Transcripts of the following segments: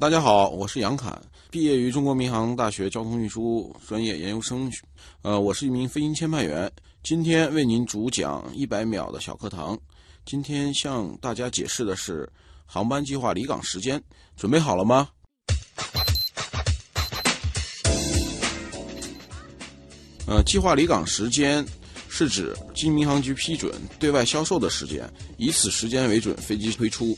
大家好，我是杨侃，毕业于中国民航大学交通运输专业研究生，呃，我是一名飞行签派员。今天为您主讲一百秒的小课堂。今天向大家解释的是航班计划离港时间，准备好了吗？呃，计划离港时间是指经民航局批准对外销售的时间，以此时间为准飞机推出。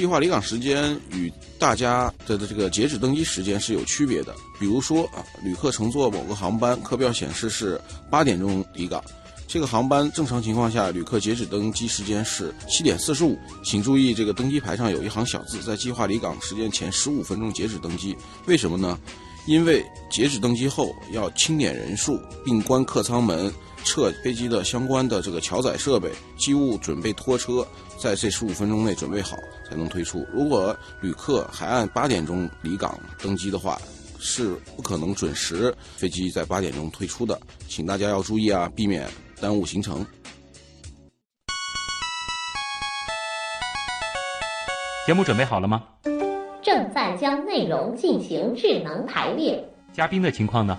计划离港时间与大家的这个截止登机时间是有区别的。比如说啊，旅客乘坐某个航班，课表显示是八点钟离港，这个航班正常情况下旅客截止登机时间是七点四十五。请注意，这个登机牌上有一行小字，在计划离港时间前十五分钟截止登机。为什么呢？因为截止登机后要清点人数，并关客舱门。撤飞机的相关的这个桥载设备、机务准备拖车，在这十五分钟内准备好才能推出。如果旅客还按八点钟离港登机的话，是不可能准时飞机在八点钟推出的，请大家要注意啊，避免耽误行程。节目准备好了吗？正在将内容进行智能排列。嘉宾的情况呢？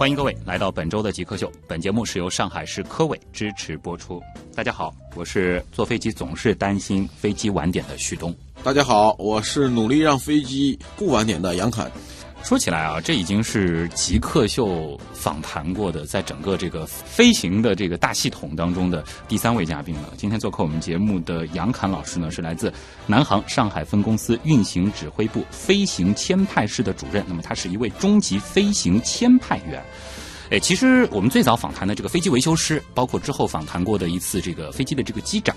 欢迎各位来到本周的极客秀。本节目是由上海市科委支持播出。大家好，我是坐飞机总是担心飞机晚点的旭东。大家好，我是努力让飞机不晚点的杨凯。说起来啊，这已经是极客秀访谈过的，在整个这个飞行的这个大系统当中的第三位嘉宾了。今天做客我们节目的杨侃老师呢，是来自南航上海分公司运行指挥部飞行签派室的主任。那么他是一位中级飞行签派员。哎，其实我们最早访谈的这个飞机维修师，包括之后访谈过的一次这个飞机的这个机长，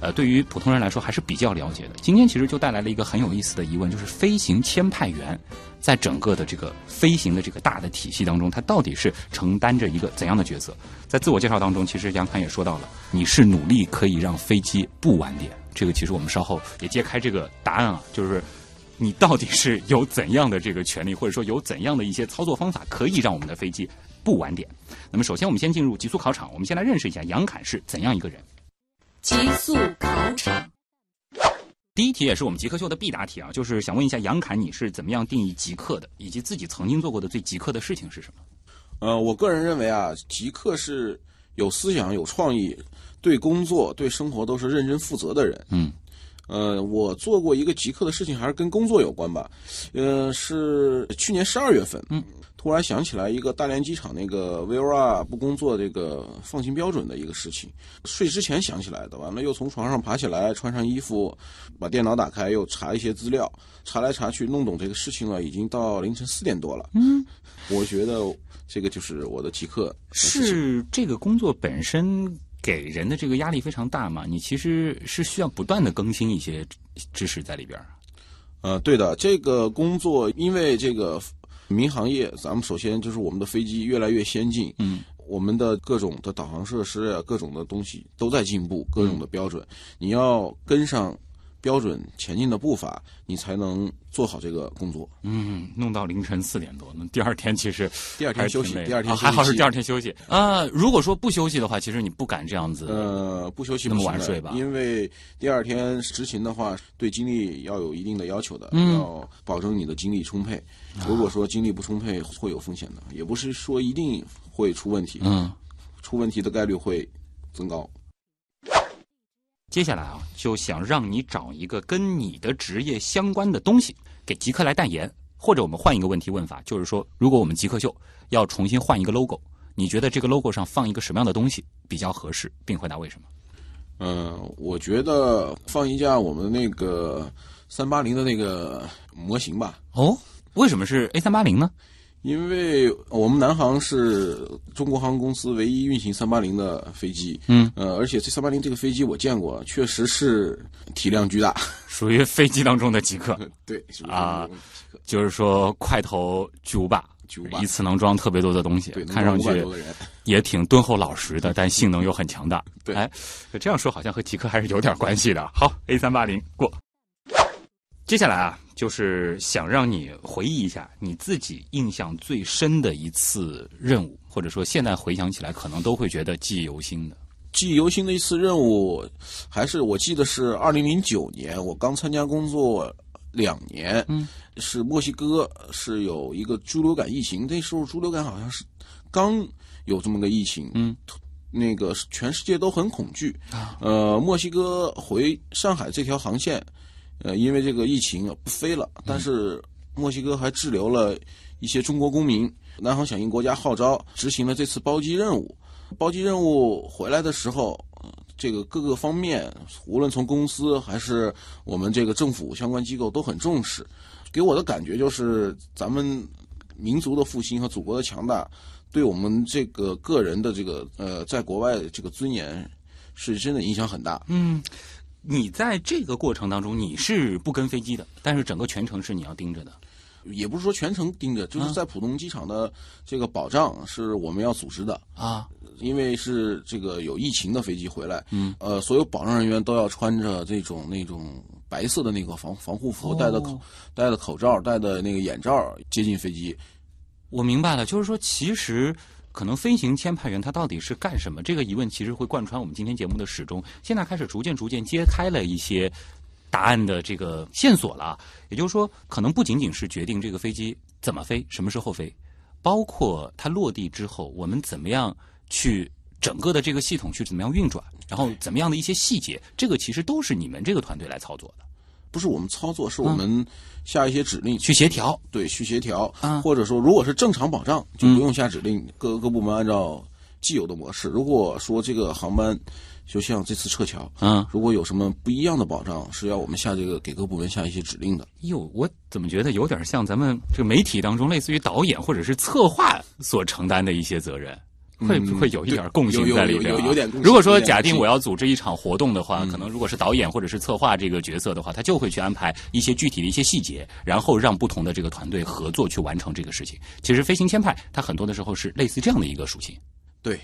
呃，对于普通人来说还是比较了解的。今天其实就带来了一个很有意思的疑问，就是飞行签派员在整个的这个飞行的这个大的体系当中，他到底是承担着一个怎样的角色？在自我介绍当中，其实杨侃也说到了，你是努力可以让飞机不晚点。这个其实我们稍后也揭开这个答案啊，就是你到底是有怎样的这个权利，或者说有怎样的一些操作方法，可以让我们的飞机。不晚点。那么，首先我们先进入极速考场。我们先来认识一下杨侃是怎样一个人。极速考场，第一题也是我们极客秀的必答题啊，就是想问一下杨侃，你是怎么样定义极客的，以及自己曾经做过的最极客的事情是什么？呃，我个人认为啊，极客是有思想、有创意，对工作、对生活都是认真负责的人。嗯。呃，我做过一个极客的事情，还是跟工作有关吧。呃，是去年十二月份。嗯。突然想起来一个大连机场那个 VOR 不工作这个放行标准的一个事情，睡之前想起来的，完了又从床上爬起来，穿上衣服，把电脑打开，又查一些资料，查来查去弄懂这个事情了，已经到凌晨四点多了。嗯，我觉得这个就是我的极客。是这个工作本身给人的这个压力非常大嘛？你其实是需要不断的更新一些知识在里边。呃，对的，这个工作因为这个。民航业，咱们首先就是我们的飞机越来越先进，嗯，我们的各种的导航设施啊，各种的东西都在进步，各种的标准，你要跟上。标准前进的步伐，你才能做好这个工作。嗯，弄到凌晨四点多，那第二天其实第二天休息，第二天还好是第二天休息啊。如果说不休息的话，其实你不敢这样子。呃，不休息那么晚睡吧？因为第二天执勤的话，对精力要有一定的要求的，要保证你的精力充沛。如果说精力不充沛，会有风险的，也不是说一定会出问题。嗯，出问题的概率会增高。接下来啊，就想让你找一个跟你的职业相关的东西给极客来代言，或者我们换一个问题问法，就是说，如果我们极客秀要重新换一个 logo，你觉得这个 logo 上放一个什么样的东西比较合适，并回答为什么？嗯，我觉得放一架我们那个三八零的那个模型吧。哦，为什么是 A 三八零呢？因为我们南航是中国航空公司唯一运行三八零的飞机，嗯，呃，而且这三八零这个飞机我见过，确实是体量巨大，属于飞机当中的极客，对，是啊，就是说块头巨无霸，巨无霸。一次能装特别多的东西，对，看上去也挺敦厚老实的，但性能又很强大。对，哎，这样说好像和极客还是有点关系的。好，A 三八零过。接下来啊，就是想让你回忆一下你自己印象最深的一次任务，或者说现在回想起来可能都会觉得记忆犹新的。记忆犹新的一次任务，还是我记得是二零零九年，我刚参加工作两年，嗯，是墨西哥是有一个猪流感疫情，那时候猪流感好像是刚有这么个疫情，嗯，那个全世界都很恐惧啊，呃，墨西哥回上海这条航线。呃，因为这个疫情不飞了，但是墨西哥还滞留了一些中国公民。南航响应国家号召，执行了这次包机任务。包机任务回来的时候，这个各个方面，无论从公司还是我们这个政府相关机构都很重视。给我的感觉就是，咱们民族的复兴和祖国的强大，对我们这个个人的这个呃，在国外这个尊严，是真的影响很大。嗯。你在这个过程当中，你是不跟飞机的，但是整个全程是你要盯着的，也不是说全程盯着，就是在浦东机场的这个保障是我们要组织的啊，因为是这个有疫情的飞机回来，嗯，呃，所有保障人员都要穿着这种那种白色的那个防防护服，戴的口戴的口罩，戴的那个眼罩接近飞机。我明白了，就是说其实。可能飞行签派员他到底是干什么？这个疑问其实会贯穿我们今天节目的始终。现在开始逐渐逐渐揭开了一些答案的这个线索了。也就是说，可能不仅仅是决定这个飞机怎么飞、什么时候飞，包括它落地之后，我们怎么样去整个的这个系统去怎么样运转，然后怎么样的一些细节，这个其实都是你们这个团队来操作的。不是我们操作，是我们下一些指令去协调，对，去协调。或者说，如果是正常保障，就不用下指令，各个部门按照既有的模式。如果说这个航班，就像这次撤侨，嗯，如果有什么不一样的保障，是要我们下这个给各部门下一些指令的。哟，我怎么觉得有点像咱们这个媒体当中，类似于导演或者是策划所承担的一些责任。会不会有一点共性在里边？有有点。如果说假定我要组织一场活动的话，可能如果是导演或者是策划这个角色的话，他就会去安排一些具体的一些细节，然后让不同的这个团队合作去完成这个事情。其实飞行签派它很多的时候是类似这样的一个属性。对。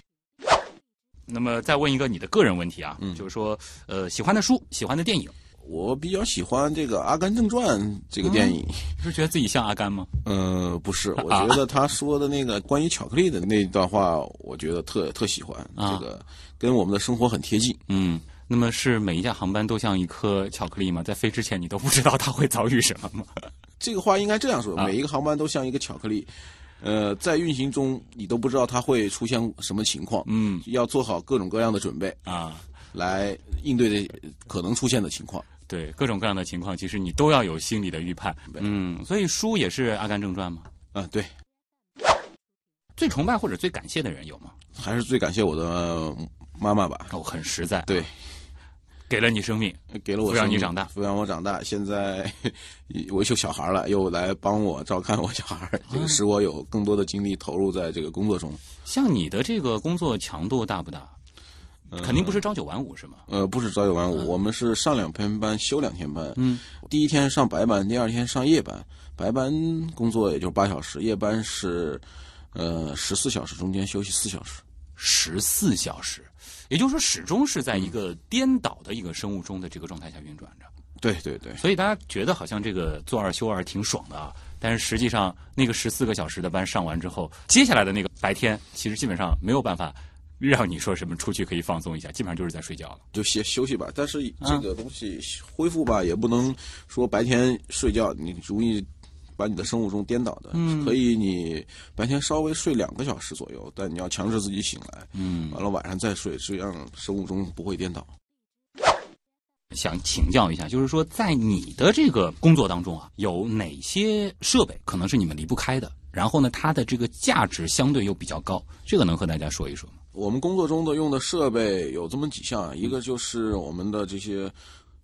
那么再问一个你的个人问题啊，就是说呃喜欢的书、喜欢的电影。我比较喜欢这个《阿甘正传》这个电影，是觉得自己像阿甘吗？呃，不是，我觉得他说的那个关于巧克力的那段话，我觉得特特喜欢，这个跟我们的生活很贴近。嗯，那么是每一架航班都像一颗巧克力吗？在飞之前你都不知道它会遭遇什么吗？这个话应该这样说：每一个航班都像一个巧克力，呃，在运行中你都不知道它会出现什么情况，嗯，要做好各种各样的准备。啊，来应对的可能出现的情况。对各种各样的情况，其实你都要有心理的预判。嗯，所以书也是《阿甘正传》吗？啊，对。最崇拜或者最感谢的人有吗？还是最感谢我的妈妈吧。哦，很实在。对，给了你生命，给了我抚养你长大，抚养我长大。现在我有小孩了，又来帮我照看我小孩，这个使我有更多的精力投入在这个工作中。像你的这个工作强度大不大？肯定不是朝九晚五是吗？呃，不是朝九晚五，我们是上两天班，休两天班。嗯，第一天上白班，第二天上夜班。白班工作也就八小时，夜班是呃十四小时，中间休息四小时。十四小时，也就是说始终是在一个颠倒的一个生物钟的这个状态下运转着。对对对。所以大家觉得好像这个做二休二挺爽的啊，但是实际上那个十四个小时的班上完之后，接下来的那个白天其实基本上没有办法。让你说什么出去可以放松一下，基本上就是在睡觉了，就歇休息吧。但是这个东西恢复吧，也不能说白天睡觉，你容易把你的生物钟颠倒的。嗯，可以你白天稍微睡两个小时左右，但你要强制自己醒来。嗯，完了晚上再睡，这样生物钟不会颠倒。想请教一下，就是说在你的这个工作当中啊，有哪些设备可能是你们离不开的？然后呢，它的这个价值相对又比较高，这个能和大家说一说吗？我们工作中的用的设备有这么几项，一个就是我们的这些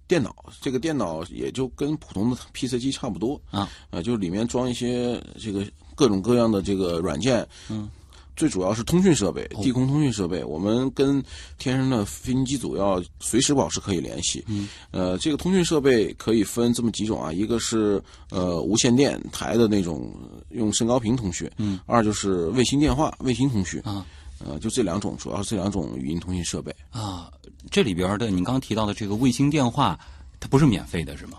电脑，这个电脑也就跟普通的 PC 机差不多啊，呃，就是里面装一些这个各种各样的这个软件，嗯，最主要是通讯设备，地空通讯设备，我们跟天上的飞行机组要随时保持可以联系。嗯，呃，这个通讯设备可以分这么几种啊，一个是呃无线电台的那种用升高频通讯，嗯，二就是卫星电话、卫星通讯。啊，呃，就这两种，主要是这两种语音通信设备。啊，这里边的你刚刚提到的这个卫星电话，它不是免费的是吗？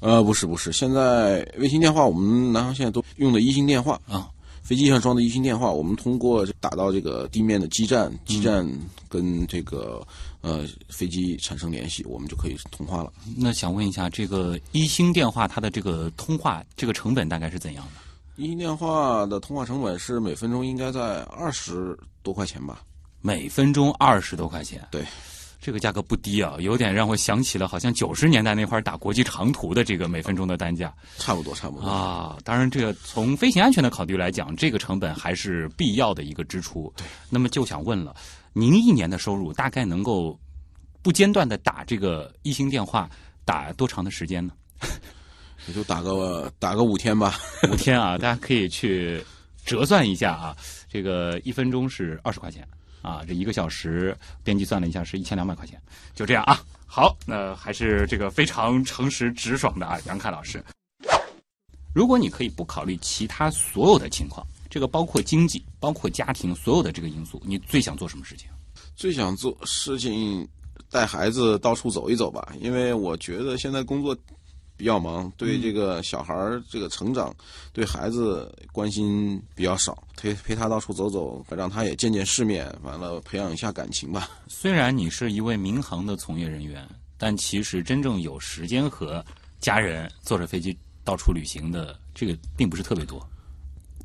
呃，不是不是，现在卫星电话我们南方现在都用的一星电话啊，飞机上装的一星电话，我们通过打到这个地面的基站，基站跟这个呃飞机产生联系，我们就可以通话了。那想问一下，这个一星电话它的这个通话这个成本大概是怎样的？一星电话的通话成本是每分钟应该在二十多块钱吧？每分钟二十多块钱。对。这个价格不低啊，有点让我想起了好像九十年代那会儿打国际长途的这个每分钟的单价，差不多差不多啊。当然，这个从飞行安全的考虑来讲，这个成本还是必要的一个支出。对，那么就想问了，您一年的收入大概能够不间断的打这个一星电话打多长的时间呢？也就打个打个五天吧，五天啊，大家可以去折算一下啊，这个一分钟是二十块钱。啊，这一个小时编辑算了一下，是一千两百块钱，就这样啊。好，那还是这个非常诚实直爽的啊，杨凯老师。如果你可以不考虑其他所有的情况，这个包括经济、包括家庭所有的这个因素，你最想做什么事情？最想做事情，带孩子到处走一走吧，因为我觉得现在工作。比较忙，对这个小孩儿这个成长，对孩子关心比较少，陪陪他到处走走，让他也见见世面，完了培养一下感情吧。虽然你是一位民航的从业人员，但其实真正有时间和家人坐着飞机到处旅行的，这个并不是特别多。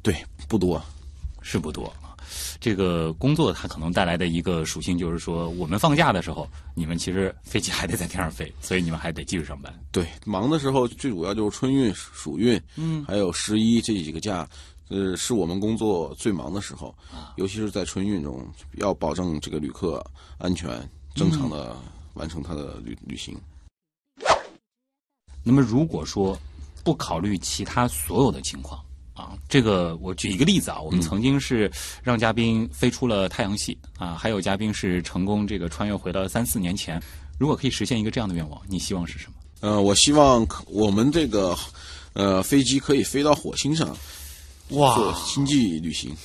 对，不多，是不多。这个工作它可能带来的一个属性就是说，我们放假的时候，你们其实飞机还得在天上飞，所以你们还得继续上班。对，忙的时候最主要就是春运、暑运，嗯，还有十一这几个假，呃，是我们工作最忙的时候，尤其是在春运中，要保证这个旅客安全，正常的完成他的旅旅行。那么，如果说不考虑其他所有的情况。啊，这个我举一个例子啊，我们曾经是让嘉宾飞出了太阳系啊，还有嘉宾是成功这个穿越回了三四年前。如果可以实现一个这样的愿望，你希望是什么？呃，我希望我们这个呃飞机可以飞到火星上，哇，做星际旅行。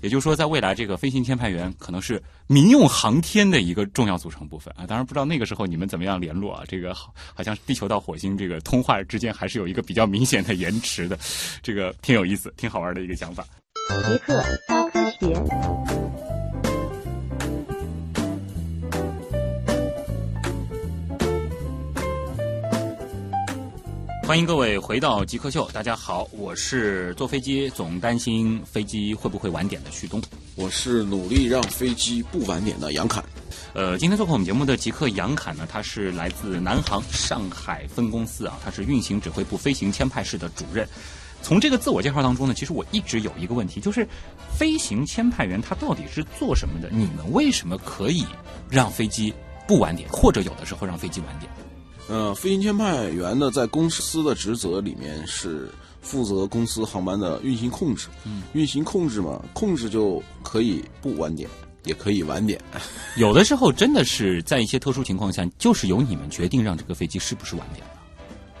也就是说，在未来，这个飞行签派员可能是民用航天的一个重要组成部分啊。当然，不知道那个时候你们怎么样联络啊？这个好，好像地球到火星这个通话之间还是有一个比较明显的延迟的，这个挺有意思、挺好玩的一个想法。极客高科学。欢迎各位回到极客秀，大家好，我是坐飞机总担心飞机会不会晚点的旭东，我是努力让飞机不晚点的杨侃。呃，今天做客我们节目的极客杨侃呢，他是来自南航上海分公司啊，他是运行指挥部飞行签派室的主任。从这个自我介绍当中呢，其实我一直有一个问题，就是飞行签派员他到底是做什么的？你们为什么可以让飞机不晚点，或者有的时候让飞机晚点？呃，飞行签派员呢，在公司的职责里面是负责公司航班的运行控制。嗯，运行控制嘛，控制就可以不晚点，也可以晚点。有的时候真的是在一些特殊情况下，就是由你们决定让这个飞机是不是晚点了。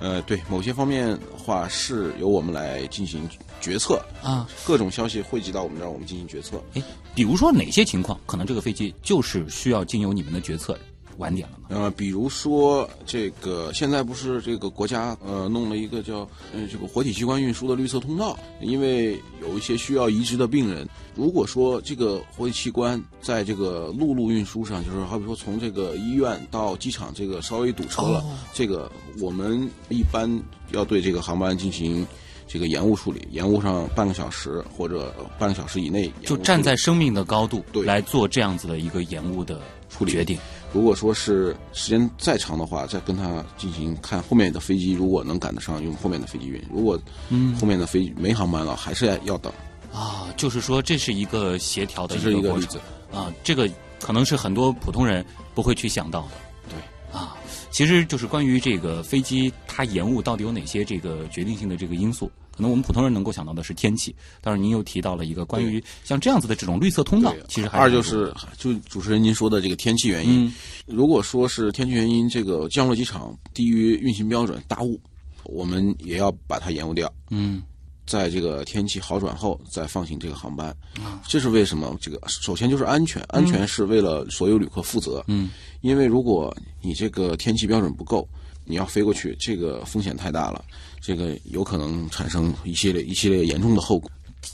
呃，对，某些方面的话是由我们来进行决策啊，各种消息汇集到我们这儿，我们进行决策。哎，比如说哪些情况，可能这个飞机就是需要经由你们的决策。晚点了吗？呃，比如说这个，现在不是这个国家呃弄了一个叫呃这个活体器官运输的绿色通道，因为有一些需要移植的病人，如果说这个活体器官在这个陆路运输上，就是好比说从这个医院到机场这个稍微堵车了，这个我们一般要对这个航班进行这个延误处理，延误上半个小时或者半个小时以内，就站在生命的高度对来做这样子的一个延误的处理决定。如果说是时间再长的话，再跟他进行看后面的飞机，如果能赶得上，用后面的飞机运；如果嗯后面的飞没航班了，还是要等。啊，就是说这是一个协调的一个过程。啊，这个可能是很多普通人不会去想到的。对啊，其实就是关于这个飞机它延误到底有哪些这个决定性的这个因素。可能我们普通人能够想到的是天气，但是您又提到了一个关于像这样子的这种绿色通道，其实还二就是就主持人您说的这个天气原因，嗯如果说是天气原因，这个降落机场低于运行标准大雾，我们也要把它延误掉。嗯在这个天气好转后再放行这个航班，啊这是为什么？这个首先就是安全，安全是为了所有旅客负责。嗯，因为如果你这个天气标准不够，你要飞过去，这个风险太大了，这个有可能产生一系列一系列严重的后果。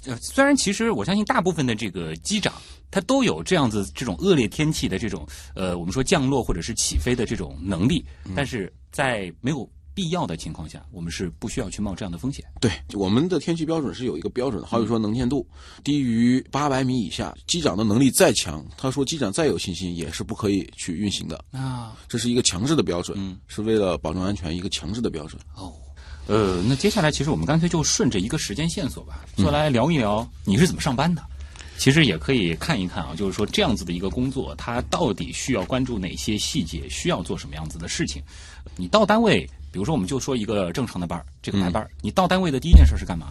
呃，虽然其实我相信大部分的这个机长，他都有这样子这种恶劣天气的这种呃，我们说降落或者是起飞的这种能力，但是在没有必要的情况下，我们是不需要去冒这样的风险。对，我们的天气标准是有一个标准的，好比说能见度低于八百米以下，机长的能力再强，他说机长再有信心也是不可以去运行的，啊，这是一个强制的标准，嗯是为了保证安全一个强制的标准。哦，呃，那接下来其实我们干脆就顺着一个时间线索吧，就来聊一聊你是怎么上班的。其实也可以看一看啊，就是说这样子的一个工作，它到底需要关注哪些细节，需要做什么样子的事情。你到单位，比如说我们就说一个正常的班儿，这个排班儿，你到单位的第一件事是干嘛？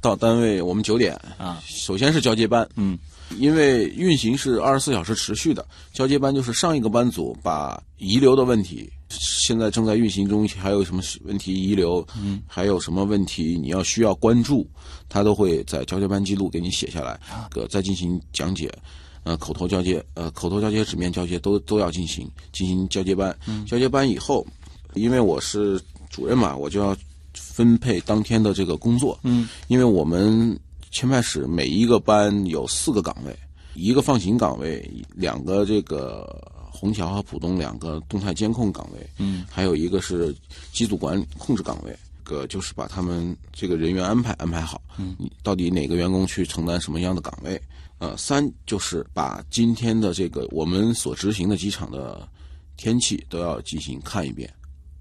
到单位我们九点啊，首先是交接班，嗯，因为运行是二十四小时持续的，交接班就是上一个班组把遗留的问题，现在正在运行中，还有什么问题遗留，嗯，还有什么问题你要需要关注，他都会在交接班记录给你写下来，呃，再进行讲解。呃，口头交接，呃，口头交接、纸面交接都都要进行进行交接班。交接班以后，因为我是主任嘛，我就要分配当天的这个工作。嗯，因为我们签派室每一个班有四个岗位，一个放行岗位，两个这个虹桥和浦东两个动态监控岗位，嗯，还有一个是机组管理控制岗位。个就是把他们这个人员安排安排好，嗯，你到底哪个员工去承担什么样的岗位？呃，三就是把今天的这个我们所执行的机场的天气都要进行看一遍。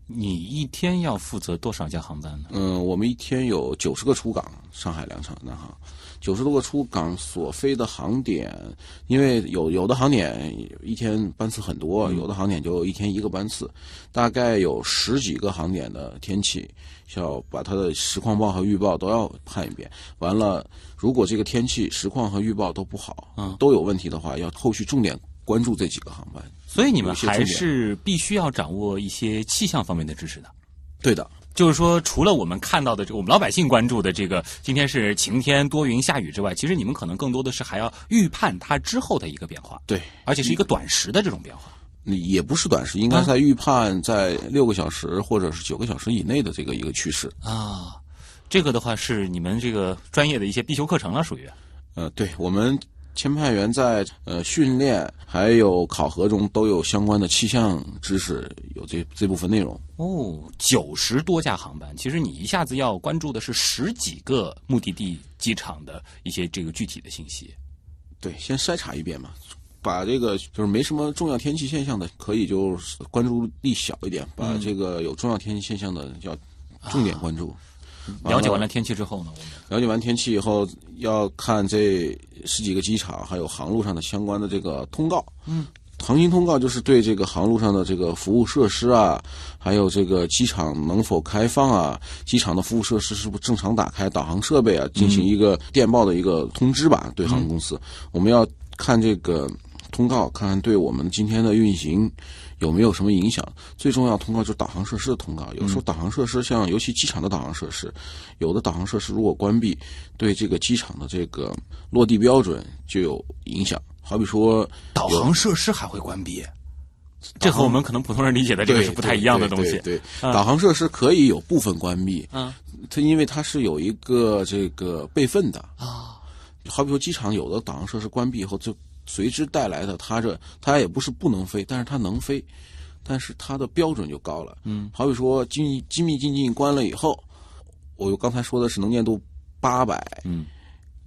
你一天要负责多少架航班呢？嗯，我们一天有九十个出港，上海两场的哈，九十多个出港所飞的航点，因为有有的航点一天班次很多，有的航点就一天一个班次，大概有十几个航点的天气，要把它的实况报和预报都要看一遍。完了，如果这个天气实况和预报都不好，嗯都有问题的话，要后续重点关注这几个航班。所以你们还是必须要掌握一些气象方面的知识的。对的，就是说，除了我们看到的这我们老百姓关注的这个今天是晴天多云下雨之外，其实你们可能更多的是还要预判它之后的一个变化，对。而且是一个短时的这种变化。也不是短时，应该在预判在六个小时或者是九个小时以内的这个一个趋势。啊，这个的话是你们这个专业的一些必修课程了，属于呃，对我们签派员在呃训练还有考核中都有相关的气象知识，有这这部分内容。哦，九十多架航班，其实你一下子要关注的是十几个目的地机场的一些这个具体的信息。对，先筛查一遍嘛，把这个就是没什么重要天气现象的，可以就是关注力小一点；把这个有重要天气现象的要重点关注。了解完了天气之后呢，了解完天气以后，要看这十几个机场还有航路上的相关的这个通告。嗯，航行通告就是对这个航路上的这个服务设施啊，还有这个机场能否开放啊，机场的服务设施是不是正常打开，导航设备啊，进行一个电报的一个通知吧。对航空公司，我们要看这个通告，看看对我们今天的运行。有没有什么影响？最重要通告就是导航设施的通告。有时候导航设施像尤其机场的导航设施，有的导航设施如果关闭，对这个机场的这个落地标准就有影响。好比说导航设施还会关闭，这和我们可能普通人理解的这个是不太一样的东西。对对，对导航设施可以有部分关闭，嗯它因为它是有一个这个备份的。啊，好比说机场有的导航设施关闭以后，就随之带来的它这它也不是不能飞，但是它能飞，但是它的标准就高了。嗯，好比说机密机密进境关了以后，我刚才说的是能见度八百，嗯，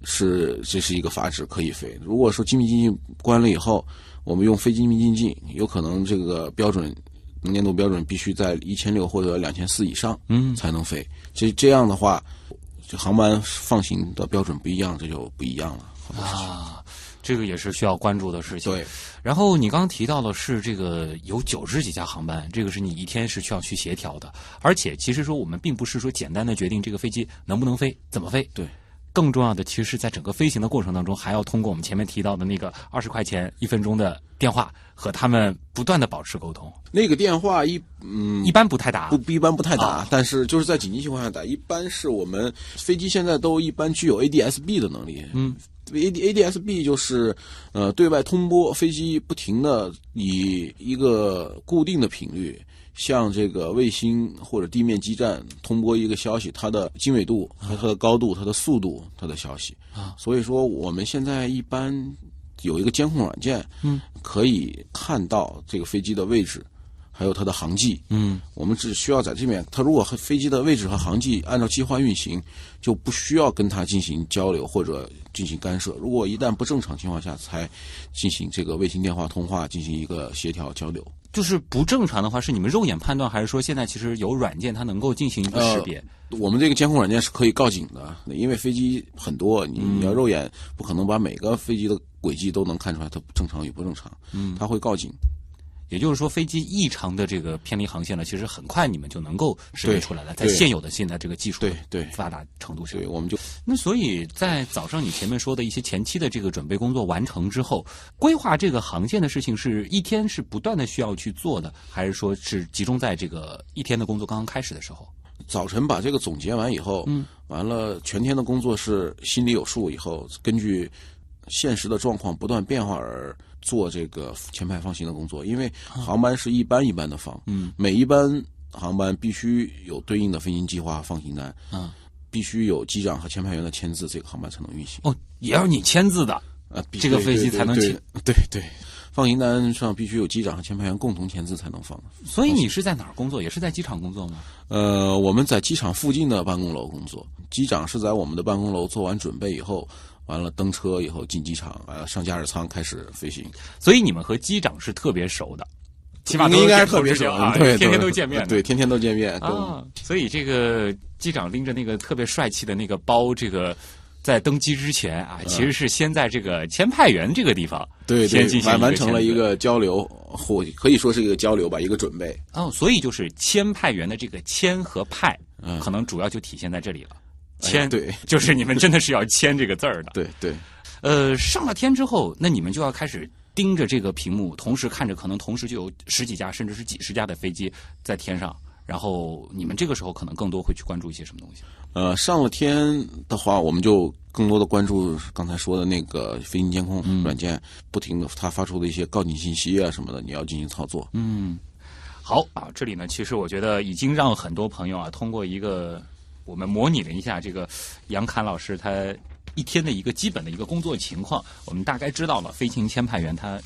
是这是一个阀值可以飞。如果说机密进境关了以后，我们用非机密进境，有可能这个标准能见度标准必须在一千六或者两千四以上，嗯才能飞。这这样的话，这航班放行的标准不一样，这就不一样了。啊，这个也是需要关注的事情。对，然后你刚刚提到的是这个有九十几架航班，这个是你一天是需要去协调的，而且其实说我们并不是说简单的决定这个飞机能不能飞、怎么飞。对。更重要的，其实是在整个飞行的过程当中，还要通过我们前面提到的那个二十块钱一分钟的电话，和他们不断的保持沟通。那个电话一嗯一般不太打，不一般不太打，啊但是就是在紧急情况下打。一般是我们飞机现在都一般具有 ADS-B 的能力。嗯，A D ADS-B 就是呃对外通波，飞机不停的以一个固定的频率。向这个卫星或者地面基站通播一个消息，它的经纬度和它的高度、它的速度、它的消息啊。所以说，我们现在一般有一个监控软件，嗯，可以看到这个飞机的位置，还有它的航迹。嗯，我们只需要在这边，它如果和飞机的位置和航迹按照计划运行，就不需要跟它进行交流或者进行干涉。如果一旦不正常情况下，才进行这个卫星电话通话，进行一个协调交流。就是不正常的话，是你们肉眼判断，还是说现在其实有软件它能够进行一个识别？我们这个监控软件是可以告警的，因为飞机很多，你你要肉眼不可能把每个飞机的轨迹都能看出来它正常与不正常，嗯，它会告警。也就是说，飞机异常的这个偏离航线了，其实很快你们就能够识别出来了，在现有的现在这个技术对对发达程度上对，。我们就那所以在早上你前面说的一些前期的这个准备工作完成之后，规划这个航线的事情是一天是不断的需要去做的，还是说是集中在这个一天的工作刚刚开始的时候？早晨把这个总结完以后，嗯，完了全天的工作是心里有数以后，根据现实的状况不断变化而做这个前排放行的工作。因为航班是一班一班的放，嗯，每一班航班必须有对应的飞行计划、放行单，嗯，必须有机长和前排员的签字，这个航班才能运行。哦，也要你签字的。呃，这个飞机才能对起对对，放行单上必须有机长和前排员共同签字才能放。所以你是在哪儿工作？也是在机场工作吗？呃，我们在机场附近的办公楼工作，机长是在我们的办公楼做完准备以后，完了登车以后进机场，呃，上驾驶舱开始飞行。所以你们和机长是特别熟的，起码都应该是特别熟啊，对，天天都见面。对，天天都见面。啊，所以这个机长拎着那个特别帅气的那个包，这个在登机之前啊，其实是先在这个签派员这个地方对对先进行完完成了一个交流，或可以说是一个交流吧，一个准备。哦，所以就是签派员的这个签和派，嗯可能主要就体现在这里了。哎签对 就是你们真的是要签这个字儿的。对对，呃，上了天之后，那你们就要开始盯着这个屏幕，同时看着可能同时就有十几架甚至是几十架的飞机在天上，然后你们这个时候可能更多会去关注一些什么东西？呃，上了天的话，我们就更多的关注刚才说的那个飞行监控软件，不停的它发出的一些告警信息啊什么的，你要进行操作。嗯，好啊，这里呢，其实我觉得已经让很多朋友啊，通过一个我们模拟了一下这个杨侃老师他一天的一个基本的一个工作情况，我们大概知道了飞行签派员他。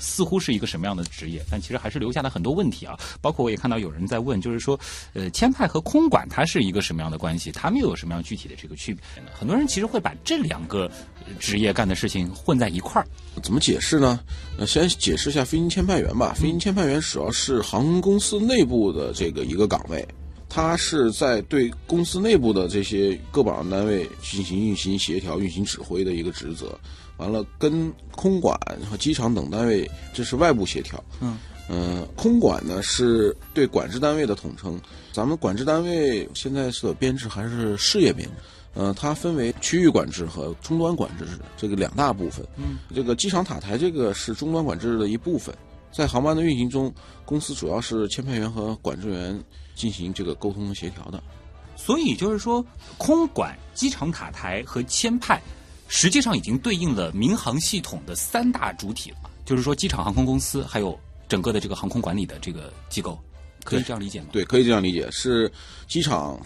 似乎是一个什么样的职业，但其实还是留下了很多问题啊。包括我也看到有人在问，就是说，呃，签派和空管它是一个什么样的关系？他们又有什么样具体的这个区别呢？很多人其实会把这两个职业干的事情混在一块儿。怎么解释呢？呃，先解释一下飞行签派员吧。飞行签派员主要是航空公司内部的这个一个岗位，它是在对公司内部的这些各保障单位进行运行协调、运行指挥的一个职责。完了，跟空管和机场等单位这是外部协调。嗯。呃，空管呢是对管制单位的统称。咱们管制单位现在所编制还是事业编制？呃，它分为区域管制和终端管制这个两大部分。嗯，这个机场塔台这个是终端管制的一部分。在航班的运行中，公司主要是签派员和管制员进行这个沟通和协调的。所以就是说，空管、机场塔台和签派，实际上已经对应了民航系统的三大主体了。就是说，机场航空公司还有整个的这个航空管理的这个机构，可以这样理解吗？对，可以这样理解，是机场、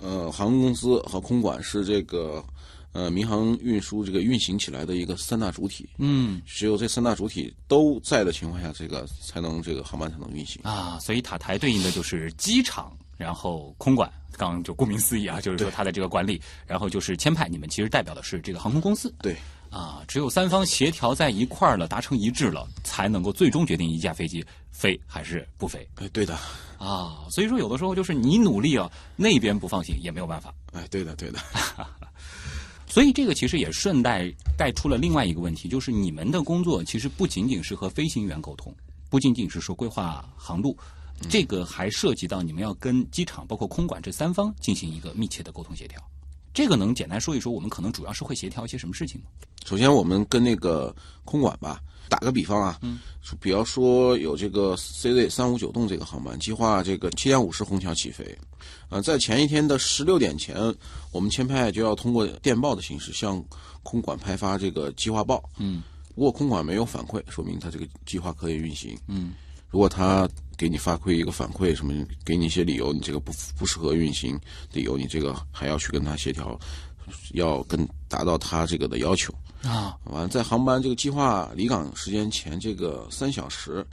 呃航空公司和空管是这个呃民航运输这个运行起来的一个三大主体。嗯只有这三大主体都在的情况下，这个才能这个航班才能运行。啊，所以塔台对应的就是机场，然后空管，刚刚就顾名思义啊，就是说它的这个管理，然后就是签派，你们其实代表的是这个航空公司。对，啊，只有三方协调在一块儿了，达成一致了，才能够最终决定一架飞机飞还是不飞哎，对的，啊。所以说，有的时候就是你努力啊，那边不放心也没有办法。哎，对的，对的。所以这个其实也顺带带出了另外一个问题，就是你们的工作其实不仅仅是和飞行员沟通，不仅仅是说规划航路，这个还涉及到你们要跟机场包括空管这三方进行一个密切的沟通协调。这个能简单说一说，我们可能主要是会协调一些什么事情吗？首先，我们跟那个空管吧，打个比方啊，嗯，比方说有这个 CZ 三五九栋这个航班，计划这个七点五十虹桥起飞，呃，在前一天的十六点前，我们签派就要通过电报的形式向空管派发这个计划报，嗯，如果空管没有反馈，说明他这个计划可以运行，嗯，如果他给你发馈一个反馈，什么给你一些理由，你这个不不适合运行，理由你这个还要去跟他协调，要跟达到他这个的要求。啊，完了，在航班这个计划离港时间前这个三小时，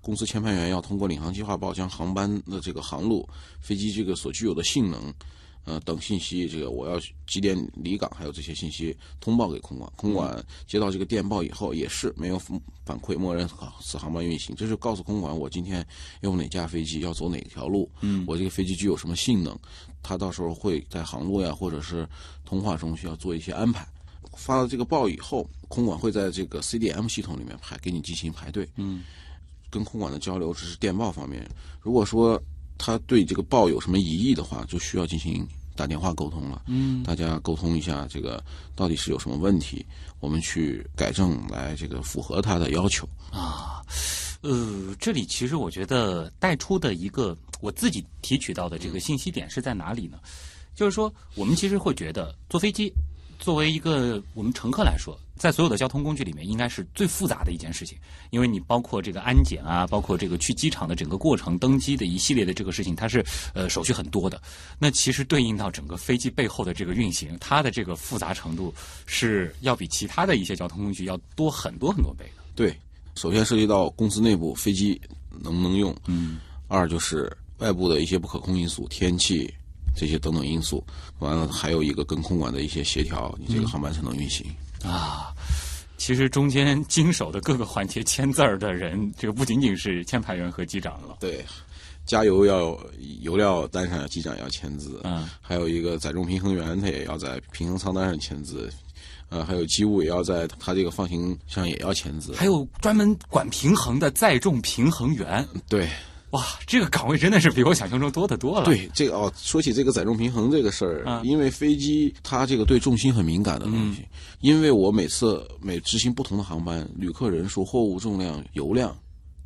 公司签派员要通过领航计划报将航班的这个航路、飞机这个所具有的性能，呃等信息，这个我要几点离港，还有这些信息通报给空管。空管接到这个电报以后，也是没有反馈，默认此航班运行。这是告诉空管，我今天用哪架飞机，要走哪条路，嗯我这个飞机具有什么性能，他到时候会在航路呀，或者是通话中需要做一些安排。发了这个报以后，空管会在这个 CDM 系统里面排给你进行排队。嗯，跟空管的交流只是电报方面。如果说他对这个报有什么疑义的话，就需要进行打电话沟通了。嗯，大家沟通一下，这个到底是有什么问题，我们去改正来这个符合他的要求。啊，呃，这里其实我觉得带出的一个我自己提取到的这个信息点是在哪里呢？就是说，我们其实会觉得坐飞机作为一个我们乘客来说，在所有的交通工具里面，应该是最复杂的一件事情，因为你包括这个安检啊，包括这个去机场的整个过程、登机的一系列的这个事情，它是呃手续很多的。那其实对应到整个飞机背后的这个运行，它的这个复杂程度是要比其他的一些交通工具要多很多很多倍的。对，首先涉及到公司内部飞机能不能用，嗯二就是外部的一些不可控因素，天气这些等等因素。完了，还有一个跟空管的一些协调，你这个航班才能运行。啊，其实中间经手的各个环节签字儿的人，这个不仅仅是签牌员和机长了。对，加油要油料单上机长要签字，嗯，还有一个载重平衡员他也要在平衡舱单上签字，呃，还有机务也要在他这个放行上也要签字。还有专门管平衡的载重平衡员，对哇，这个岗位真的是比我想象中多得多了。，对，这个哦，说起这个载重平衡这个事儿，啊因为飞机它这个对重心很敏感的东西，因为我每次每执行不同的航班，旅客人数、货物重量、油量，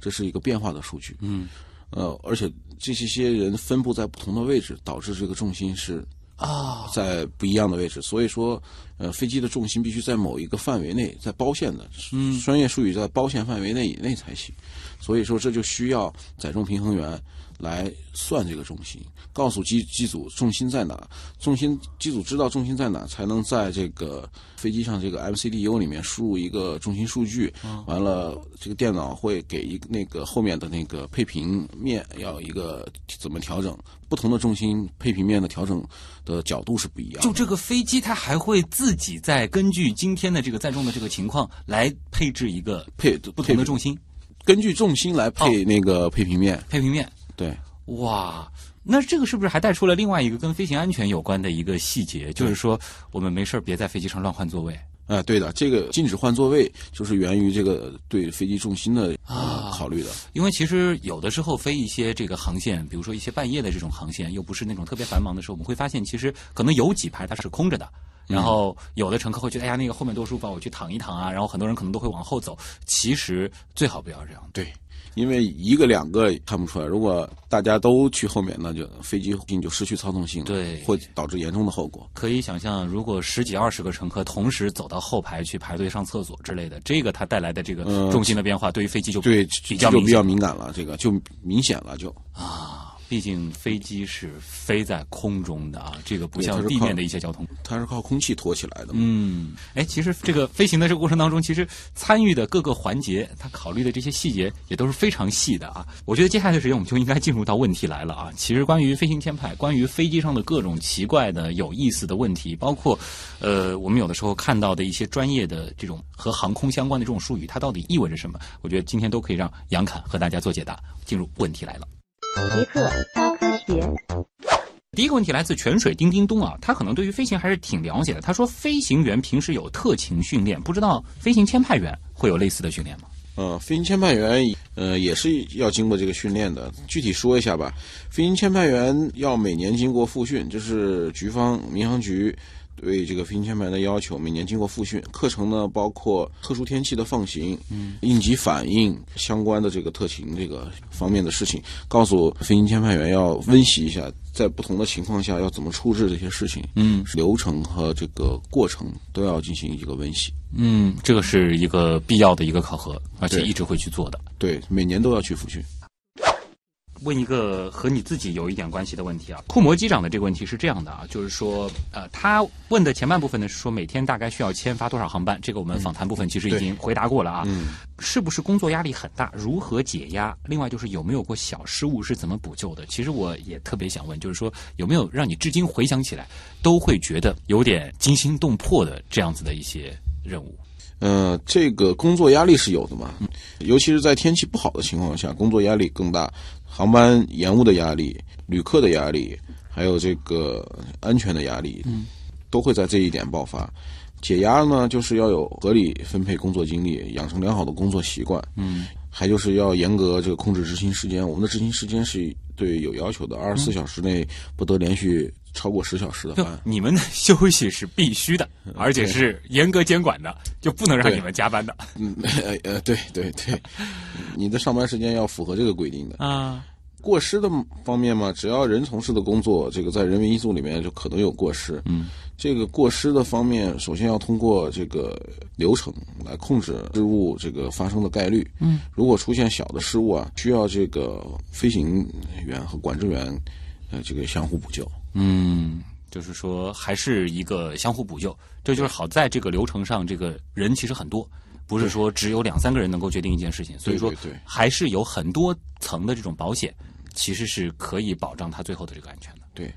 这是一个变化的数据。嗯，呃，而且这些些人分布在不同的位置，导致这个重心是啊，在不一样的位置，所以说，呃，飞机的重心必须在某一个范围内，在包线的，嗯。专业术语在包线范围内以内才行。所以说，这就需要载重平衡员来算这个重心，告诉机机组重心在哪，重心机组知道重心在哪，才能在这个飞机上这个 MCDU 里面输入一个重心数据。嗯完了，这个电脑会给一个那个后面的那个配平面要一个怎么调整，不同的重心配平面的调整的角度是不一样的。就这个飞机，它还会自己再根据今天的这个载重的这个情况来配置一个配不同的重心根据重心来配那个配平面。配平面。对，哇，那这个是不是还带出了另外一个跟飞行安全有关的一个细节？就是说，我们没事儿别在飞机上乱换座位。啊、对的，这个禁止换座位就是源于这个对飞机重心的、考虑的。因为其实有的时候飞一些这个航线，比如说一些半夜的这种航线，又不是那种特别繁忙的时候，我们会发现其实可能有几排它是空着的。然后有的乘客会觉得，哎呀，那个后面多舒服，啊，我去躺一躺啊。然后很多人可能都会往后走。其实最好不要这样。对，因为一个两个看不出来，如果大家都去后面，那就飞机你就失去操纵性了，对会导致严重的后果。可以想象，如果十几二十个乘客同时走到后排去排队上厕所之类的，这个它带来的这个嗯重心的变化，对于飞机就对，比较就比较敏感了，这个就明显了就。啊。毕竟飞机是飞在空中的啊，这个不像地面的一些交通。它是靠空气托起来的。嗯，哎，其实这个飞行的这个过程当中，其实参与的各个环节，他考虑的这些细节也都是非常细的啊。我觉得接下来的时间我们就应该进入到问题来了啊。其实关于飞行签派，关于飞机上的各种奇怪的、有意思的问题，包括呃，我们有的时候看到的一些专业的这种和航空相关的这种术语，它到底意味着什么？我觉得今天都可以让杨侃和大家做解答。进入问题来了。极客高科学。第一个问题来自泉水叮叮咚啊，他可能对于飞行还是挺了解的。他说，飞行员平时有特勤训练，不知道飞行签派员会有类似的训练吗？呃，飞行签派员呃也是要经过这个训练的。具体说一下吧，飞行签派员要每年经过复训，就是局方民航局。对这个飞行签派员的要求，每年经过复训，课程呢包括特殊天气的放行、嗯，应急反应相关的这个特勤这个方面的事情，告诉飞行签派员要温习一下，在不同的情况下要怎么处置这些事情，嗯，流程和这个过程都要进行一个温习。嗯，这个是一个必要的一个考核，而且一直会去做的。对，每年都要去复训。问一个和你自己有一点关系的问题啊，库摩机长的这个问题是这样的啊，就是说，呃，他问的前半部分呢是说每天大概需要签发多少航班，这个我们访谈部分其实已经回答过了啊。嗯，是不是工作压力很大？如何解压？另外就是有没有过小失误是怎么补救的？其实我也特别想问，就是说有没有让你至今回想起来都会觉得有点惊心动魄的这样子的一些任务？呃，这个工作压力是有的嘛，尤其是在天气不好的情况下，工作压力更大，航班延误的压力、旅客的压力，还有这个安全的压力，嗯，都会在这一点爆发。解压呢，就是要有合理分配工作精力，养成良好的工作习惯，嗯，还就是要严格这个控制执行时间。我们的执行时间是对有要求的，二十四小时内不得连续超过十小时的就班。你们的休息是必须的，而且是严格监管的，就不能让你们加班的嗯，呃呃，对对对，你的上班时间要符合这个规定的。啊。过失的方面嘛，只要人从事的工作，这个在人为因素里面就可能有过失。嗯，这个过失的方面，首先要通过这个流程来控制失误这个发生的概率。嗯，如果出现小的失误啊，需要这个飞行员和管制员，呃，这个相互补救。嗯，就是说还是一个相互补救，这就是好在这个流程上，这个人其实很多，不是说只有两三个人能够决定一件事情，所以说还是有很多层的这种保险，其实是可以保障他最后的这个安全的。对，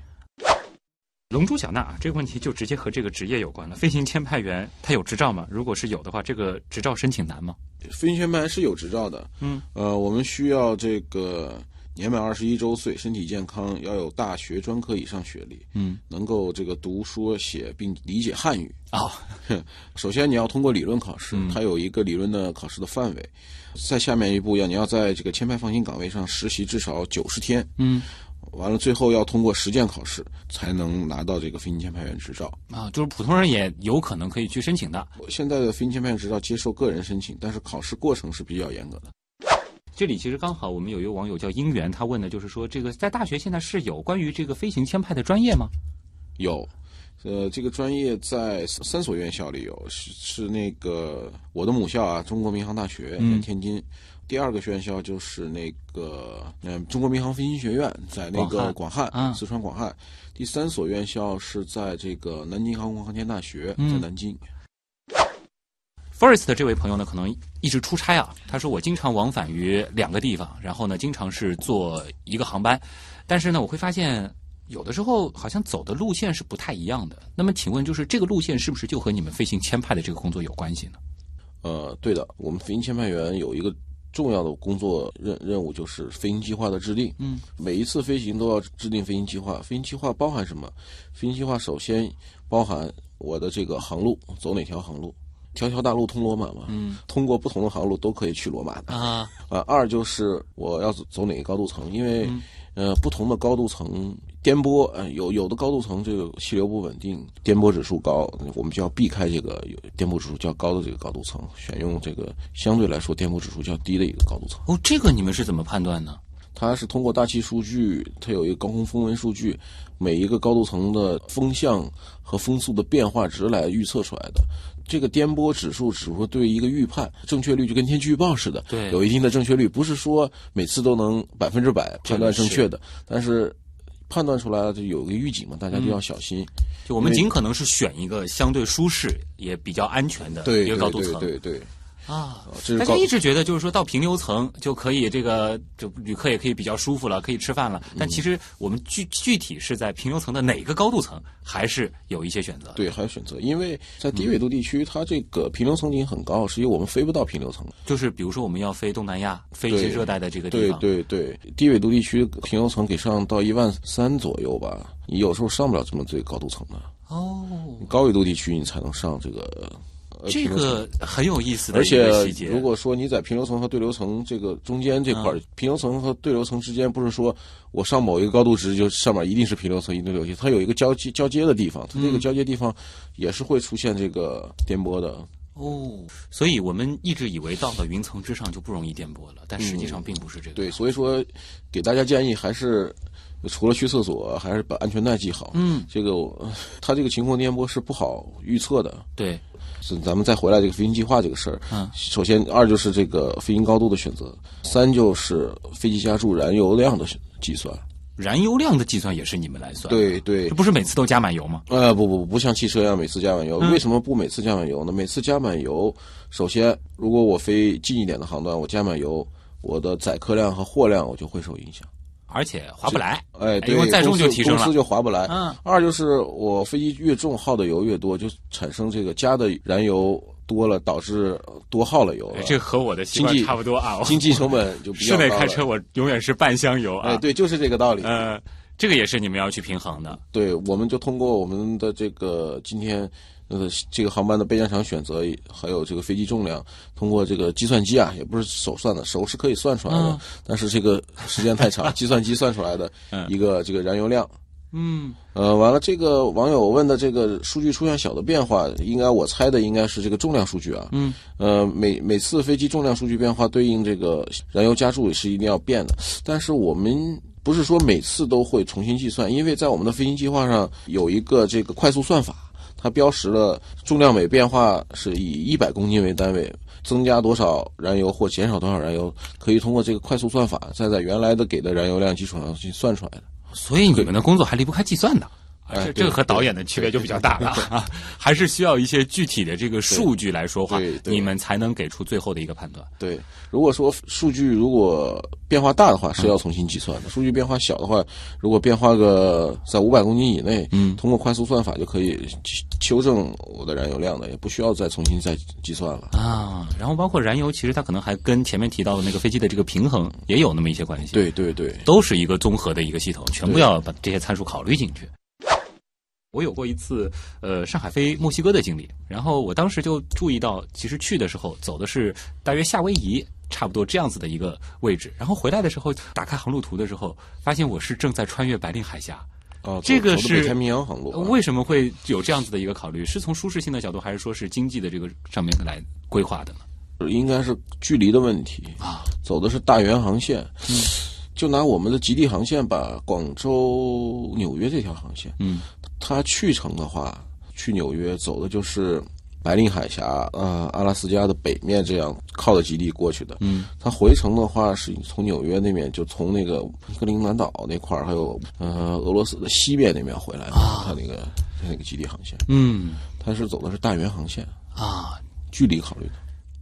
龙珠小娜啊，这个问题就直接和这个职业有关了。飞行签派员他有执照吗？如果是有的话，这个执照申请难吗？飞行签派员班是有执照的。嗯，呃，我们需要这个年满二十一周岁，身体健康，要有大学专科以上学历，嗯，能够这个读说写并理解汉语。啊、首先你要通过理论考试，嗯它有一个理论的考试的范围。在下面一步要你要在这个签派放行岗位上实习至少九十天，嗯完了最后要通过实践考试才能拿到这个飞行签派员执照。啊，就是普通人也有可能可以去申请的。现在的飞行签派员执照接受个人申请，但是考试过程是比较严格的。这里其实刚好我们有一个网友叫姻缘，他问的就是说，这个在大学现在是有关于这个飞行签派的专业吗？有，呃，这个专业在三三所院校里有，是是那个我的母校啊，中国民航大学嗯在天津。第二个院校就是那个嗯、中国民航飞行学院，在那个广汉，啊四川广汉。第三所院校是在这个南京航空航天大学，嗯在南京。Forest 这位朋友呢，可能一直出差啊。他说我经常往返于两个地方，然后呢，经常是坐一个航班，但是呢，我会发现有的时候好像走的路线是不太一样的。那么，请问就是这个路线是不是就和你们飞行签派的这个工作有关系呢？呃，对的，我们飞行签派员有一个重要的工作任任务，就是飞行计划的制定。嗯，每一次飞行都要制定飞行计划。飞行计划包含什么？飞行计划首先包含我的这个航路，走哪条航路？条条大路通罗马嘛。嗯，通过不同的航路都可以去罗马的。啊，啊，二就是我要走走哪个高度层，因为、嗯呃不同的高度层颠簸，呃有有的高度层这个气流不稳定，颠簸指数高，我们就要避开这个有颠簸指数较高的这个高度层，选用这个相对来说颠簸指数较低的一个高度层。哦，这个你们是怎么判断呢？它是通过大气数据，它有一个高空风纹数据，每一个高度层的风向和风速的变化值来预测出来的。这个颠簸指数只会对一个预判正确率就跟天气预报似的，对有一定的正确率，不是说每次都能百分之百判断正确的，但是判断出来了就有个预警嘛，大家就要小心。就我们尽可能是选一个相对舒适也比较安全的对，一个高度层。对对是高大家一直觉得就是说到平流层就可以，这个就旅客也可以比较舒服了，可以吃饭了。但其实我们具具体是在平流层的哪个高度层，还是有一些选择。对，还有选择，因为在低纬度地区，它这个平流层已经很高，是因为我们飞不到平流层。就是比如说我们要飞东南亚，飞一些热带的这个地对方，对对，低纬度地区平流层给上到一万三左右吧，你有时候上不了这么最高度层的。哦，高纬度地区你才能上这个。呃这个很有意思的一个细节。如果说你在平流层和对流层这个中间这块儿，平流层和对流层之间不是说我上某一个高度值就上面一定是平流层，一定流层，它有一个交接交接的地方，它这个交接地方也是会出现这个颠簸的。哦，所以我们一直以为到了云层之上就不容易颠簸了，但实际上并不是这个。对，所以说给大家建议还是除了去厕所，还是把安全带系好。嗯，这个呃它这个情况颠簸是不好预测的。对，是咱们再回来这个飞行计划这个事儿，嗯首先二就是这个飞行高度的选择，三就是飞机加注燃油量的计算。燃油量的计算也是你们来算。，对对这，不是每次都加满油吗？呃，不不不像汽车一样每次加满油。嗯为什么不每次加满油呢？每次加满油，首先如果我飞近一点的航段，我加满油，我的载客量和货量我就会受影响。而且划不来。哎，对，因为载重就提升了公司就划不来。嗯，二就是我飞机越重耗的油越多，就产生这个加的燃油多了，导致多耗了油这和我的习惯差不多啊。经济成本就 比室较高了内开车，我永远是半箱油啊。哎，对，就是这个道理。呃，这个也是你们要去平衡的。对，我们就通过我们的这个今天呃这个航班的备降场选择，还有这个飞机重量，通过这个计算机啊，也不是手算的，手是可以算出来的，嗯但是这个时间太长，计算机算出来的 嗯一个这个燃油量。嗯，呃，完了，这个网友问的这个数据出现小的变化，应该我猜的应该是这个重量数据啊。嗯。呃，每每次飞机重量数据变化对应这个燃油加注也是一定要变的，但是我们不是说每次都会重新计算，因为在我们的飞行计划上有一个这个快速算法，它标识了重量每变化是以一百公斤为单位。增加多少燃油或减少多少燃油，可以通过这个快速算法，再在原来的给的燃油量基础上去算出来的。所以你们的工作还离不开计算的。这这个和导演的区别就比较大了啊，还是需要一些具体的这个数据来说话你们才能给出最后的一个判断。对，如果说数据如果变化大的话，是要重新计算的；数据变化小的话，如果变化个在五百公斤以内，嗯通过快速算法就可以修正我的燃油量的，也不需要再重新再计算了。啊，然后包括燃油，其实它可能还跟前面提到的那个飞机的这个平衡也有那么一些关系。，对对对，都是一个综合的一个系统，全部要把这些参数考虑进去。我有过一次呃上海飞墨西哥的经历，然后我当时就注意到，其实去的时候走的是大约夏威夷差不多这样子的一个位置，然后回来的时候打开航路图的时候，发现我是正在穿越白令海峡。哦，这个是北太平洋航路、啊。为什么会有这样子的一个考虑？是从舒适性的角度，还是说是经济的这个上面来规划的呢？应该是距离的问题啊，走的是大圆航线。嗯，就拿我们的极地航线吧，广州纽约这条航线，嗯，它去程的话，去纽约走的就是白令海峡，呃，阿拉斯加的北面这样靠着极地过去的。嗯，它回程的话是从纽约那边，就从那个格陵兰岛那块儿，还有呃俄罗斯的西边那边回来的。它那个它那个极地航线，嗯它是走的是大圆航线，啊，距离考虑的。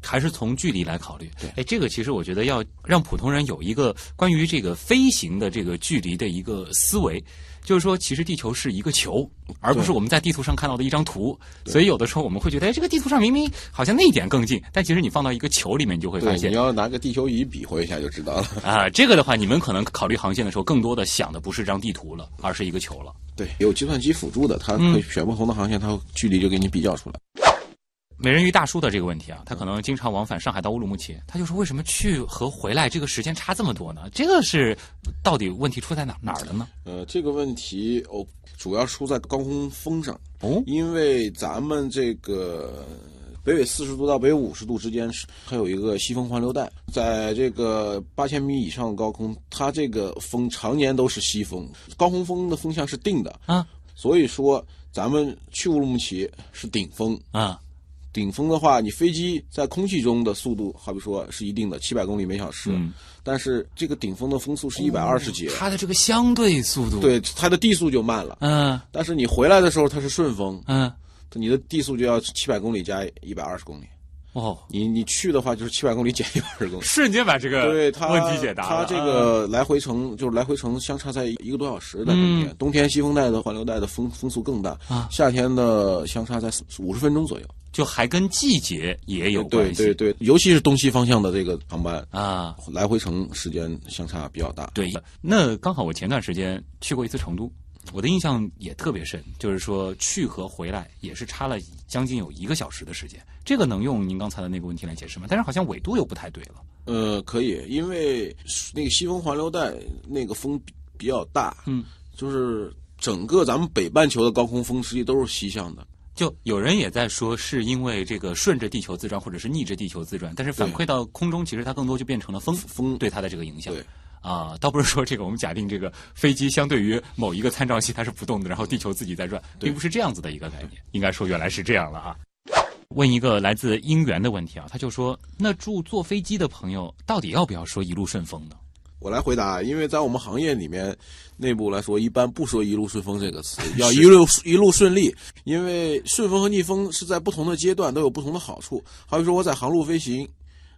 还是从距离来考虑。对哎，这个其实我觉得要让普通人有一个关于这个飞行的这个距离的一个思维，就是说，其实地球是一个球，而不是我们在地图上看到的一张图。所以有的时候我们会觉得，哎，这个地图上明明好像那一点更近，但其实你放到一个球里面，你就会发，现你要拿个地球仪比划一下就知道了。啊，这个的话，你们可能考虑航线的时候，更多的想的不是张地图了，而是一个球了。对，有计算机辅助的，它可以选不同的航线，它距离就给你比较出来。美人鱼大叔的这个问题啊，他可能经常往返上海到乌鲁木齐，他就说为什么去和回来这个时间差这么多呢？这个是到底问题出在哪哪儿了呢？呃，这个问题哦，主要出在高空风上，哦，因为咱们这个北纬四十度到北纬五十度之间是它有一个西风环流带，在这个八千米以上的高空，它这个风常年都是西风，高空风的风向是定的。啊，所以说咱们去乌鲁木齐是顶风。啊，顶峰的话，你飞机在空气中的速度，好比说是一定的七百公里每小时，嗯。但是这个顶峰的风速是一百二十节，它的这个相对速度，，对它的地速就慢了。嗯。但是你回来的时候它是顺风，嗯，你的地速就要七百公里加一百二十公里，哦，你你去的话就是七百公里减一百二十公里。瞬间把这个对它问题解答了。它这个来回程就是来回程相差在一个多小时，的冬天，嗯冬天西风带的环流带的风风速更大，啊夏天的相差在五十分钟左右。就还跟季节也有关系。对对对，尤其是东西方向的这个航班，啊，来回程时间相差比较大。对，那刚好我前段时间去过一次成都，我的印象也特别深，就是说去和回来也是差了将近有一个小时的时间。这个能用您刚才的那个问题来解释吗？但是好像纬度又不太对了。呃，可以，因为那个西风环流带那个风比比较大，嗯，就是整个咱们北半球的高空风实际都是西向的。就有人也在说，是因为这个顺着地球自转，或者是逆着地球自转，但是反馈到空中，其实它更多就变成了风风对它的这个影响。对啊，倒不是说这个我们假定这个飞机相对于某一个参照系它是不动的，然后地球自己在转，并不是这样子的一个概念。应该说原来是这样了啊。问一个来自姻缘的问题啊，他就说：那住坐飞机的朋友到底要不要说一路顺风呢？我来回答，因为在我们行业里面，内部来说一般不说“一路顺风”这个词，要一路一路顺利。因为顺风和逆风是在不同的阶段都有不同的好处。好比说我在航路飞行，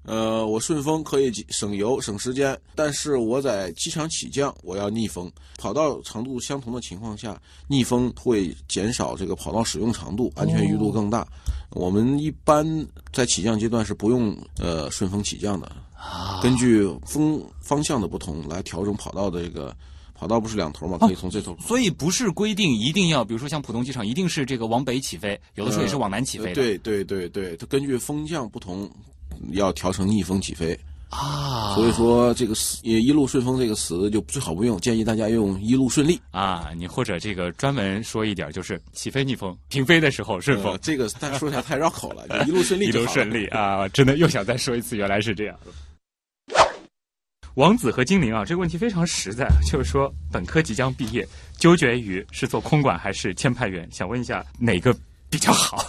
呃，我顺风可以省油省时间，但是我在机场起降，我要逆风。跑道长度相同的情况下，逆风会减少这个跑道使用长度，安全余度更大。我们一般在起降阶段是不用呃顺风起降的。啊，根据风方向的不同来调整跑道的这个跑道不是两头嘛，可以从这头。所以不是规定一定要，比如说像浦东机场，一定是这个往北起飞，有的时候也是往南起飞对对对对，它根据风向不同，要调成逆风起飞。啊，所以说这个词也一路顺风这个词就最好不用，建议大家用一路顺利。啊，你或者这个专门说一点，就是起飞逆风，平飞的时候顺风呃，这个但说起来太绕口了，就一路顺利一路顺利。啊！真的又想再说一次，原来是这样。王子和精灵啊，这个问题非常实在，就是说本科即将毕业，纠结于是做空管还是签派员，想问一下哪个比较好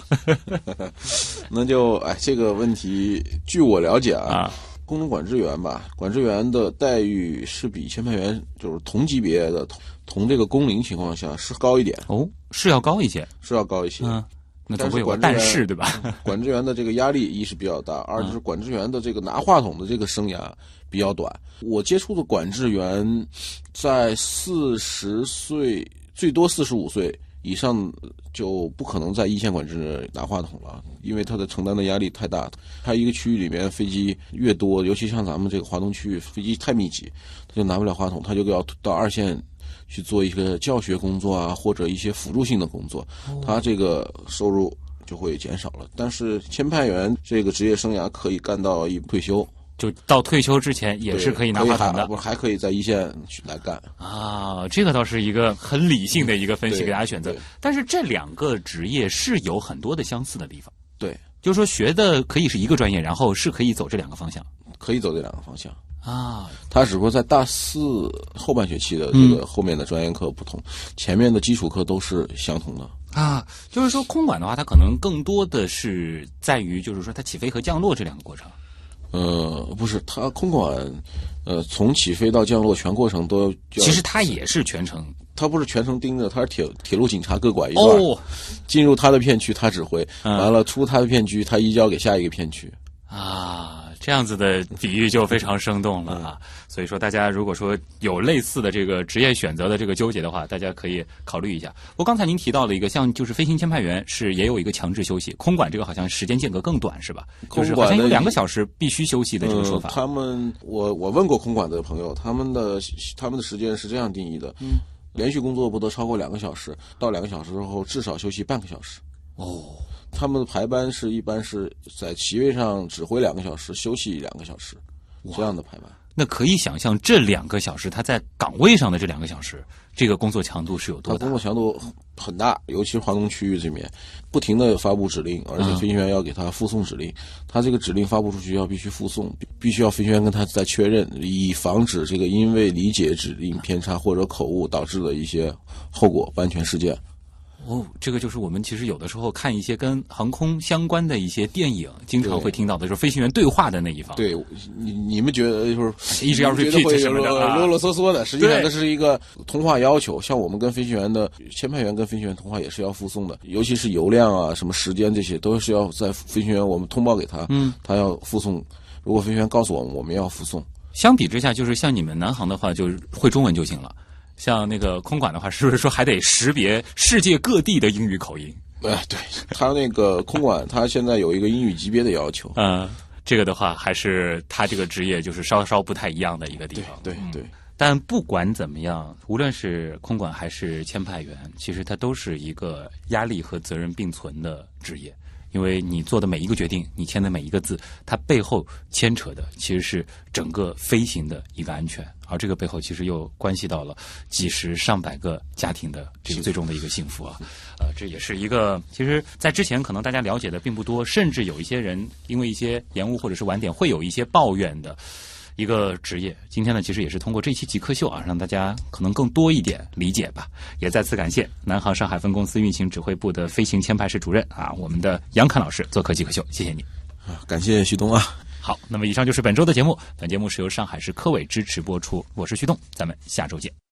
那就哎，这个问题据我了解啊，啊？空中管制员吧，管制员的待遇是比签派员就是同级别的同同这个工龄情况下是高一点，哦，是要高一些，是要高一些。嗯，那总但是会管制员但是对吧？管制员的这个压力一是比较大，二就是管制员的这个拿话筒的这个生涯比较短。我接触的管制员在四十岁，最多四十五岁以上就不可能在一线管制拿话筒了，因为他的承担的压力太大。他一个区域里面飞机越多，尤其像咱们这个华东区域飞机太密集，他就拿不了话筒，他就要到二线去做一些教学工作啊，或者一些辅助性的工作，他这个收入就会减少了。但是签派员这个职业生涯可以干到一退休，就到退休之前也是可以拿话筒的还不还可以在一线去来干。啊。这个倒是一个很理性的一个分析，给大家选择。但是这两个职业是有很多的相似的地方。对，就是说学的可以是一个专业，然后是可以走这两个方向可以走这两个方向。啊。他只不过在大四后半学期的这个后面的专业课不同，前面的基础课都是相同的。啊，就是说空管的话，它可能更多的是在于，就是说它起飞和降落这两个过程。呃，不是，它空管，呃，从起飞到降落全过程都要。其实它也是全程。它不是全程盯着，它是铁铁路警察各管一段，哦。进入他的片区他指挥，嗯。完了出他的片区他移交给下一个片区。啊，这样子的比喻就非常生动了啊。所以说，大家如果说有类似的这个职业选择的这个纠结的话，大家可以考虑一下。不过刚才您提到了一个，像就是飞行签派员是也有一个强制休息，空管这个好像时间间隔更短是吧？就是好像有两个小时必须休息的这个说法。嗯、他们，我我问过空管的朋友，他们的他们的时间是这样定义的：嗯，连续工作不得超过两个小时，到两个小时之后至少休息半个小时。哦，他们的排班是一般是在席位上指挥两个小时，休息两个小时，这样的排班。那可以想象这两个小时他在岗位上的这两个小时，这个工作强度是有多大工？作强度很大，尤其是华东区域这边，不停的发布指令，而且飞行员要给他附送指令。他这个指令发布出去要必须附送，必必须要飞行员跟他再确认，以防止这个因为理解指令偏差或者口误导致的一些后果不安全事件。哦，这个就是我们其实有的时候看一些跟航空相关的一些电影，经常会听到的，就是飞行员对话的那一方。，对，你你们觉得就是一直要 repeat 啰啰嗦嗦的，实际上对这是一个通话要求。像我们跟飞行员的签派员跟飞行员通话也是要附送的，尤其是油量啊、什么时间这些，都是要在飞行员我们通报给他，嗯，他要附送。如果飞行员告诉我们，我们要附送。相比之下，就是像你们南航的话，就是会中文就行了。像那个空管的话，是不是说还得识别世界各地的英语口音？呃，对他那个空管，他现在有一个英语级别的要求。嗯，这个的话，还是他这个职业就是稍稍不太一样的一个地对方。对对，但不管怎么样，无论是空管还是签派员，其实它都是一个压力和责任并存的职业。因为你做的每一个决定，你签的每一个字，它背后牵扯的其实是整个飞行的一个安全，而这个背后其实又关系到了几十上百个家庭的这个最终的一个幸福啊。呃，这也是一个，其实，在之前可能大家了解的并不多，甚至有一些人因为一些延误或者是晚点，会有一些抱怨的。一个职业。今天呢，其实也是通过这期极客秀啊，让大家可能更多一点理解吧。也再次感谢南航上海分公司运行指挥部的飞行签派室主任啊，我们的杨侃老师做客极客秀，谢谢你。啊感谢旭东啊。好，那么以上就是本周的节目，本节目是由上海市科委支持播出，我是旭东，咱们下周见。